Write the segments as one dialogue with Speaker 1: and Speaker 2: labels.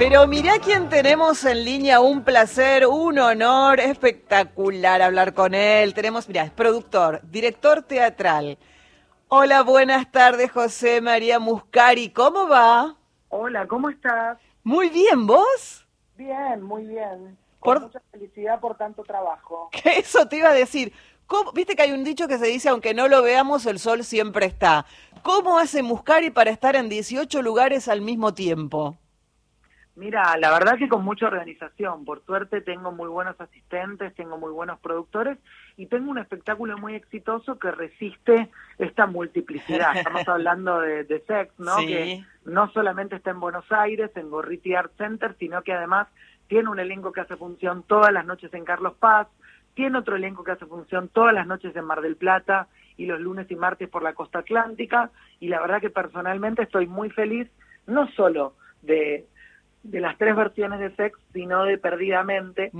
Speaker 1: Pero mirá quién tenemos en línea, un placer, un honor, espectacular hablar con él. Tenemos, mirá, es productor, director teatral. Hola, buenas tardes, José María Muscari, ¿cómo va?
Speaker 2: Hola, ¿cómo estás?
Speaker 1: Muy bien, ¿vos?
Speaker 2: Bien, muy bien. Con mucha felicidad por tanto trabajo.
Speaker 1: Que eso te iba a decir. Viste que hay un dicho que se dice, aunque no lo veamos, el sol siempre está. ¿Cómo hace Muscari para estar en 18 lugares al mismo tiempo?
Speaker 2: Mira, la verdad que con mucha organización. Por suerte tengo muy buenos asistentes, tengo muy buenos productores y tengo un espectáculo muy exitoso que resiste esta multiplicidad. Estamos hablando de, Sex, ¿no? Que no solamente está en Buenos Aires, en Gorriti Art Center, sino que además tiene un elenco que hace función todas las noches en Carlos Paz, tiene otro elenco que hace función todas las noches en Mar del Plata y los lunes y martes por la costa atlántica. Y la verdad que personalmente estoy muy feliz, no solo de de las tres versiones de Sex, sino de Perdidamente,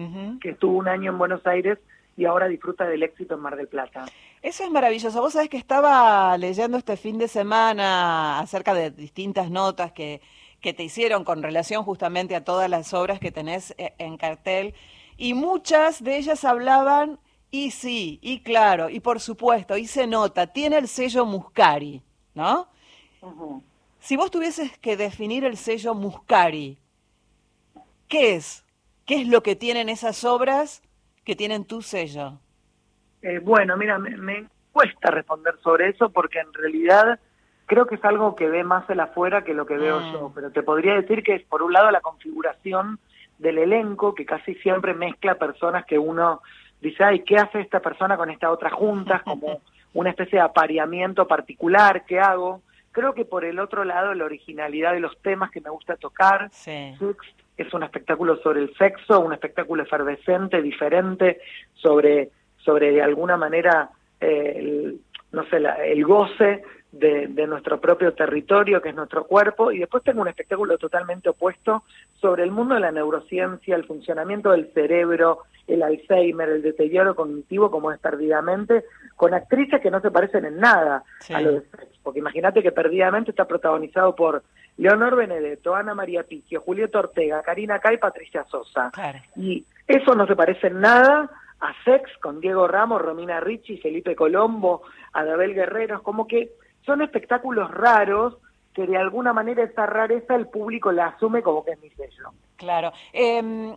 Speaker 2: que estuvo un año en Buenos Aires y ahora disfruta del éxito en Mar del Plata.
Speaker 1: Eso es maravilloso. Vos sabés que estaba leyendo este fin de semana acerca de distintas notas que, que te hicieron con relación justamente a todas las obras que tenés eh, en cartel y muchas de ellas hablaban, y sí, y claro, y por supuesto, y se nota, tiene el sello Muscari, ¿no? Si vos tuvieses que definir el sello Muscari, ¿Qué es? ¿Qué es lo que tienen esas obras que tienen tu sello?
Speaker 2: Eh, bueno, mira, me, cuesta responder sobre eso porque en realidad creo que es algo que ve más el afuera que lo que veo mm. yo, pero te podría decir que es por un lado la configuración del elenco, que casi siempre mezcla personas que uno dice, ay, ¿qué hace esta persona con esta otra junta? Como una especie de apareamiento particular que hago. Creo que por el otro lado la originalidad de los temas que me gusta tocar, sí es un espectáculo sobre el sexo, un espectáculo efervescente, diferente, sobre, sobre de alguna manera, eh, el, no sé, el goce de, de, nuestro propio territorio, que es nuestro cuerpo, y después tengo un espectáculo totalmente opuesto sobre el mundo de la neurociencia, el funcionamiento del cerebro, el Alzheimer, el deterioro cognitivo, como es Perdidamente, con actrices que no se parecen en nada a lo de sexo. Porque imagínate que Perdidamente está protagonizado por Leonor Benedetto, Ana María Picchio, Julieta Ortega, Karina Kai, Patricia Sosa. Y eso no se parece en nada a Sex con Diego Ramos, Romina Ricci, Felipe Colombo, Adabel Guerrero, como que son espectáculos raros que de alguna manera esa rareza el público la asume como que es mi sello.
Speaker 1: Claro. Em,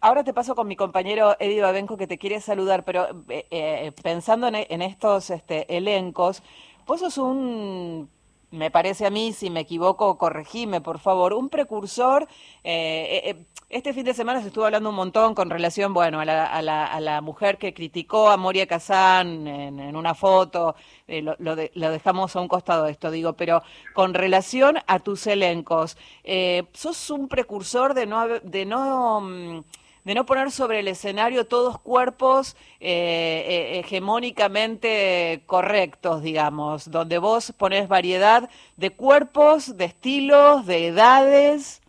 Speaker 1: ahora te paso con mi compañero Eddie Babenco que te quiere saludar, pero eh, eh, pensando en, estos este, elencos, vos sos un me parece a mí, si me equivoco, corregime, por favor, un precursor. Eh, eh, este fin de semana se estuvo hablando un montón con relación, bueno, a la, a la, a la mujer que criticó a Moria Kazán en, una foto, lo, lo, dejamos a un costado de esto, digo, pero con relación a tus elencos, sos un precursor de no... De no mm, de no poner sobre el escenario todos cuerpos eh, eh, hegemónicamente correctos, digamos, donde vos pones variedad de cuerpos, de estilos, de edades.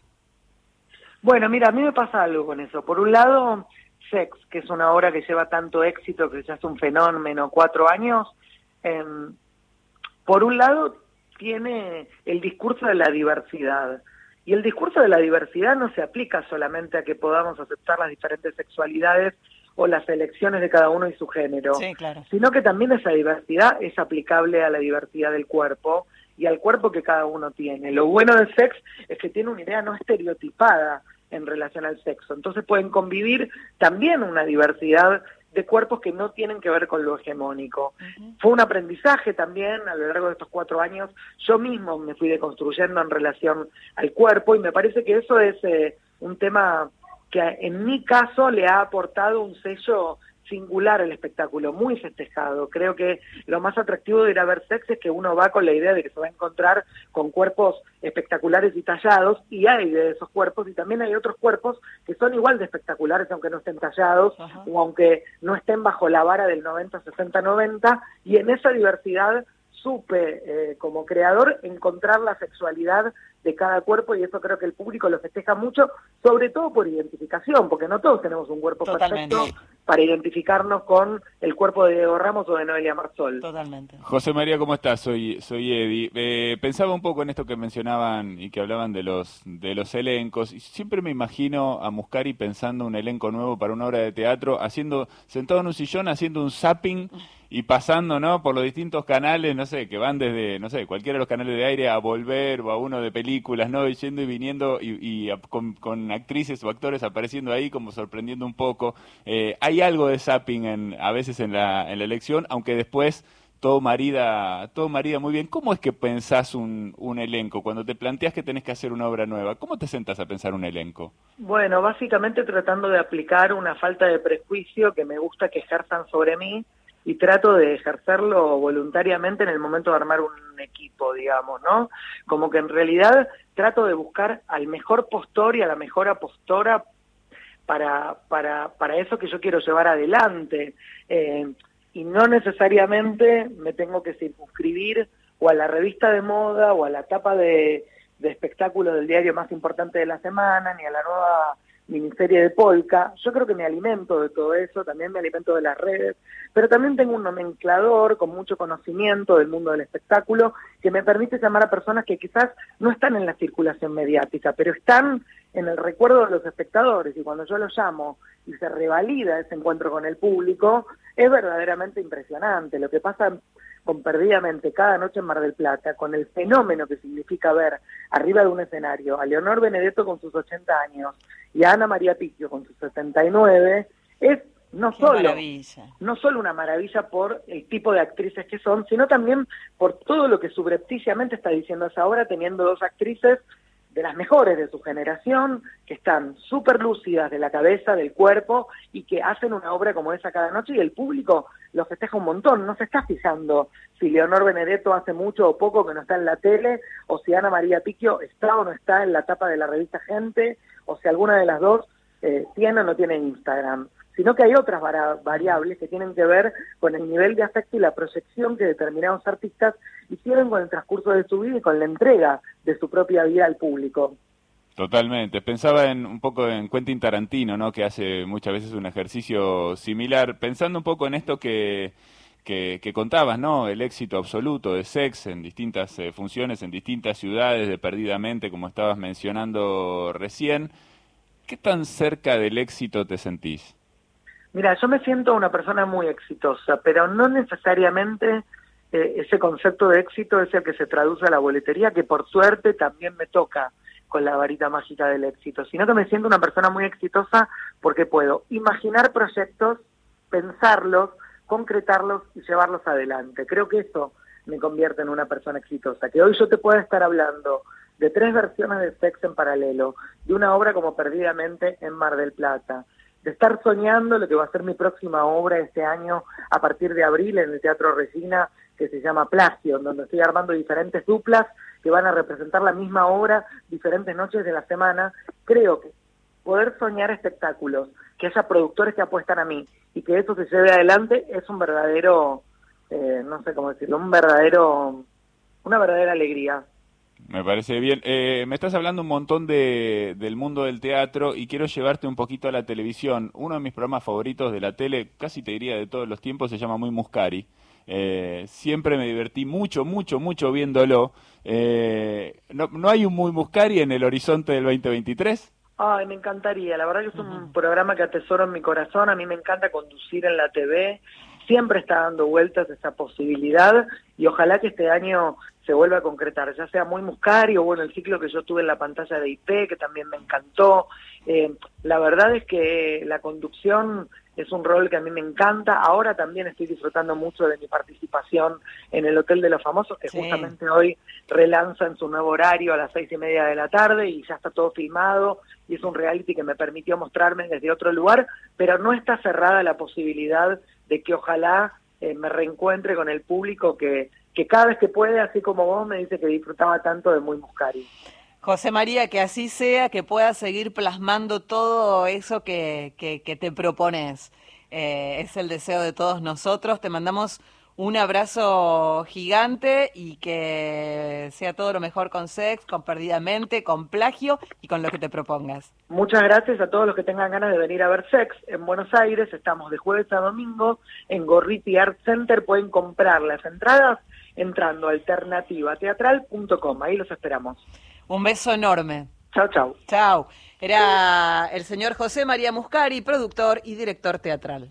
Speaker 2: Bueno, mira, a mí me pasa algo con eso. Por un lado, Sex, que es una obra que lleva tanto éxito, que ya es un fenómeno, cuatro años, em, por un lado tiene el discurso de la diversidad y el discurso de la diversidad no se aplica solamente a que podamos aceptar las diferentes sexualidades o las elecciones de cada uno y su género, sino que también esa diversidad es aplicable a la diversidad del cuerpo y al cuerpo que cada uno tiene. Lo bueno del sex es que tiene una idea no estereotipada en relación al sexo, entonces pueden convivir también una diversidad de cuerpos que no tienen que ver con lo hegemónico. Fue un aprendizaje también a lo largo de estos cuatro años. Yo mismo me fui deconstruyendo en relación al cuerpo y me parece que eso es eh, un tema que en mi caso le ha aportado un sello singular el espectáculo, muy festejado. Creo que lo más atractivo de ir a ver sex es que uno va con la idea de que se va a encontrar con cuerpos espectaculares y tallados, y hay de esos cuerpos, y también hay otros cuerpos que son igual de espectaculares, aunque no estén tallados, o aunque no estén bajo la vara del 90, 60, 90, y en esa diversidad supe eh, como creador encontrar la sexualidad de cada cuerpo y eso creo que el público lo festeja mucho, sobre todo por identificación, porque no todos tenemos un cuerpo perfecto para identificarnos con el cuerpo de Diego Ramos o de Noelia Marzol.
Speaker 1: Totalmente.
Speaker 3: José María, ¿cómo estás? Soy, soy Eddie. Eh, pensaba un poco en esto que mencionaban y que hablaban de los, de los elencos. Y siempre me imagino a Muscari pensando un elenco nuevo para una obra de teatro, haciendo, sentado en un sillón, haciendo un zapping y pasando, ¿no? Por los distintos canales, no sé, que van desde, no sé, cualquiera de los canales de aire a volver o a uno de películas, ¿no? yendo y viniendo y, con, actrices o actores apareciendo ahí como sorprendiendo un poco. Eh, hay algo de zapping en, a veces en la, en la elección, aunque después todo marida, todo marida muy bien. ¿Cómo es que pensás un, un, elenco? Cuando te planteas que tenés que hacer una obra nueva, ¿cómo te sentas a pensar un elenco?
Speaker 2: Bueno, básicamente tratando de aplicar una falta de prejuicio que me gusta que ejerzan sobre mí y trato de ejercerlo voluntariamente en el momento de armar un equipo, digamos, ¿no? Como que en realidad trato de buscar al mejor postor y a la mejor apostora para, para, para eso que yo quiero llevar adelante. Eh, y no necesariamente me tengo que circunscribir o a la revista de moda o a la tapa de, de espectáculo del diario más importante de la semana, ni a la nueva Ministerio de Polka. Yo creo que me alimento de todo eso, también me alimento de las redes, pero también tengo un nomenclador con mucho conocimiento del mundo del espectáculo que me permite llamar a personas que quizás no están en la circulación mediática, pero están en el recuerdo de los espectadores y cuando yo los llamo y se revalida ese encuentro con el público, es verdaderamente impresionante. Lo que pasa con Perdidamente cada noche en Mar del Plata, con el fenómeno que significa ver arriba de un escenario a Leonor Benedetto con sus 80 años y a Ana María Picchio con sus 79, es no solo, no solo una maravilla por el tipo de actrices que son, sino también por todo lo que subrepticiamente está diciendo hasta ahora, teniendo dos actrices de las mejores de su generación, que están súper lúcidas de la cabeza, del cuerpo, y que hacen una obra como esa cada noche, y el público lo festeja un montón, no se está fijando si Leonor Benedetto hace mucho o poco que no está en la tele, o si Ana María Picchio está o no está en la tapa de la revista Gente, o si alguna de las dos eh, tiene o no tiene Instagram sino que hay otras variables que tienen que ver con el nivel de afecto y la proyección que determinados artistas hicieron con el transcurso de su vida y con la entrega de su propia vida al público.
Speaker 3: Totalmente. Pensaba en un poco en Quentin Tarantino, ¿no? Que hace muchas veces un ejercicio similar. Pensando un poco en esto que, que, contabas, ¿no? El éxito absoluto de Sex en distintas eh, funciones, en distintas ciudades, de Perdidamente, como estabas mencionando recién. ¿Qué tan cerca del éxito te sentís?
Speaker 2: Mira, yo me siento una persona muy exitosa, pero no necesariamente eh, ese concepto de éxito es el que se traduce a la boletería, que por suerte también me toca con la varita mágica del éxito, sino que me siento una persona muy exitosa porque puedo imaginar proyectos, pensarlos, concretarlos y llevarlos adelante. Creo que eso me convierte en una persona exitosa, que hoy yo te pueda estar hablando de tres versiones de Sex en paralelo, de una obra como Perdidamente en Mar del Plata, de estar soñando lo que va a ser mi próxima obra este año a partir de abril en el Teatro Regina, que se llama Plagio, donde estoy armando diferentes duplas que van a representar la misma obra diferentes noches de la semana. Creo que poder soñar espectáculos, que haya productores que apuestan a mí y que eso se lleve adelante es un verdadero, eh, no sé cómo decirlo, un verdadero, una verdadera alegría.
Speaker 3: Me parece bien. Eh, me estás hablando un montón de, del mundo del teatro y quiero llevarte un poquito a la televisión. Uno de mis programas favoritos de la tele, casi te diría de todos los tiempos, se llama Muy Muscari. Eh, siempre me divertí mucho, mucho, mucho viéndolo. Eh, ¿no, ¿No hay un Muy Muscari en el horizonte del 2023?
Speaker 2: Ay, me encantaría. La verdad que es un programa que atesoro en mi corazón. A mí me encanta conducir en la TV siempre está dando vueltas esa posibilidad y ojalá que este año se vuelva a concretar, ya sea muy Muscari o bueno, el ciclo que yo tuve en la pantalla de IP, que también me encantó. Eh, la verdad es que la conducción es un rol que a mí me encanta. Ahora también estoy disfrutando mucho de mi participación en el Hotel de los Famosos, que justamente hoy relanza en su nuevo horario a las seis y media de la tarde y ya está todo filmado y es un reality que me permitió mostrarme desde otro lugar, pero no está cerrada la posibilidad de que ojalá eh, me reencuentre con el público que, que cada vez que puede, así como vos, me dice que disfrutaba tanto de Muy Muscari.
Speaker 1: José María, que así sea, que puedas seguir plasmando todo eso que, que, te propones. Eh, es el deseo de todos nosotros. Te mandamos un abrazo gigante y que sea todo lo mejor con Sex, con Perdidamente, con Plagio y con lo que te propongas.
Speaker 2: Muchas gracias a todos los que tengan ganas de venir a ver Sex en Buenos Aires. Estamos de jueves a domingo en Gorriti Art Center. Pueden comprar las entradas entrando a alternativateatral.com. Ahí los esperamos.
Speaker 1: Un beso enorme.
Speaker 2: Chao, chao.
Speaker 1: Chao. Era el señor José María Muscari, productor y director teatral.